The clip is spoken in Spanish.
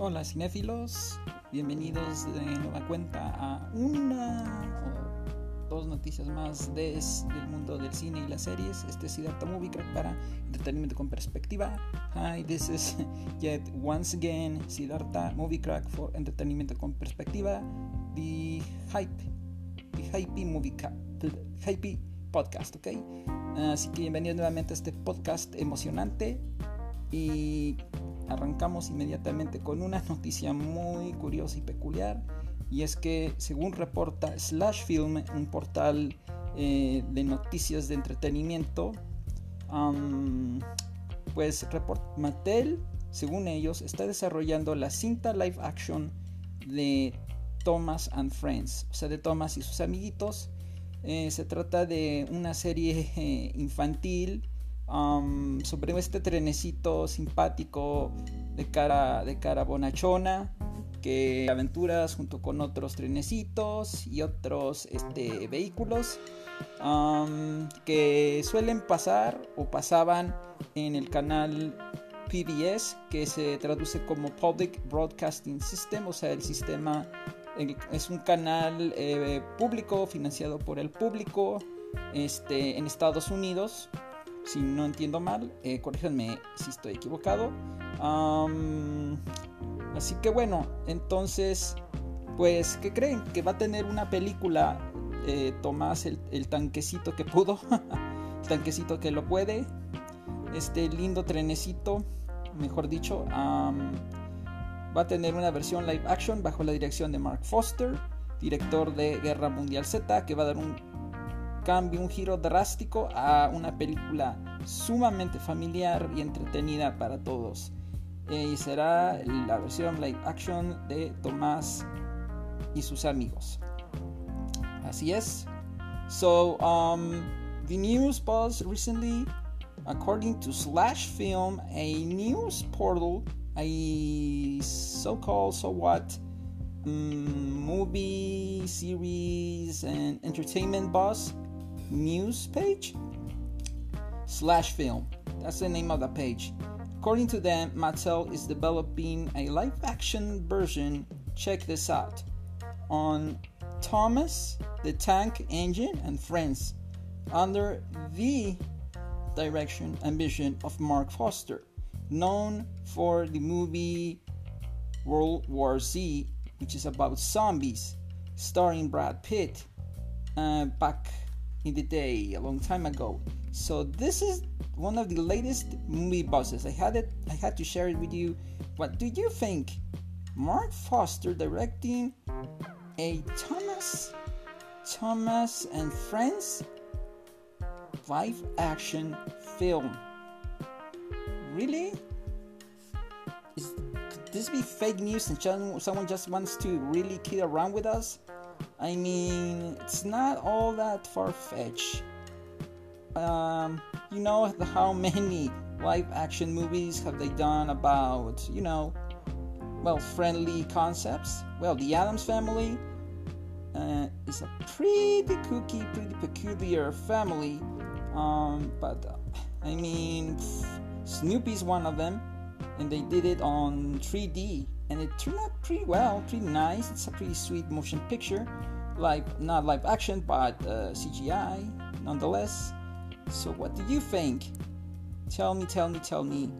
Hola cinéfilos, bienvenidos de nueva cuenta a una o dos noticias más desde el mundo del cine y las series. Este es Siddhartha Movie Crack para entretenimiento con perspectiva. Hi, this is yet once again Siddhartha Movie Crack for entretenimiento con perspectiva. The hype, the hype movie, the hype podcast, ¿ok? Así que bienvenidos nuevamente a este podcast emocionante y arrancamos inmediatamente con una noticia muy curiosa y peculiar y es que según reporta Slash Film, un portal eh, de noticias de entretenimiento, pues Mattel, según ellos, está desarrollando la cinta live action de Thomas and Friends, o sea, de Thomas y sus amiguitos. Eh, se trata de una serie eh, sobre este trenecito simpático de cara, de cara bonachona que aventuras junto con otros trenecitos y otros este, vehículos que suelen pasar o pasaban en el canal PBS que se traduce como Public Broadcasting System, o sea, el sistema es un canal eh, público financiado por el público este, en Estados Unidos si no entiendo mal, eh, corríjanme si estoy equivocado. así que bueno, entonces, pues, ¿qué creen? Que va a tener una película eh, Tomás el, tanquecito que pudo, tanquecito que lo puede, este lindo trenecito, mejor dicho, va a tener una versión live action bajo la dirección de Mark Foster, director de Guerra Mundial Z, que va a dar un cambio, un giro drástico a una película sumamente familiar y entretenida para todos. Y será la versión live action de Tomás y sus amigos. Así es. So, um, the news buzzed recently, according to Slash Film, a news portal, a so-called, so what, um, movie, series, and entertainment buzz news page slash film. That's the name of the page. According to them, Mattel is developing a live action version. Check this out on Thomas the Tank Engine and Friends under the direction and vision of Mark Foster, known for the movie World War Z, which is about zombies, starring Brad Pitt. Uh, back in the day, a long time ago. So this is one of the latest movie buzzes. I had it. I had to share it with you. What do you think? Mark Foster directing a Thomas, Thomas and Friends live action film. Really? Is, could this be fake news and someone just wants to really kid around with us? I mean, it's not all that far fetched. Um, you know how many live action movies have they done about, you know, well, friendly concepts? Well, the Adams Family uh, is a pretty kooky, pretty peculiar family. Um, but uh, I mean, Snoopy's one of them, and they did it on 3D and it turned out pretty well, pretty nice. It's a pretty sweet motion picture, like not live action but uh, CGI nonetheless. So, what do you think? Tell me, tell me, tell me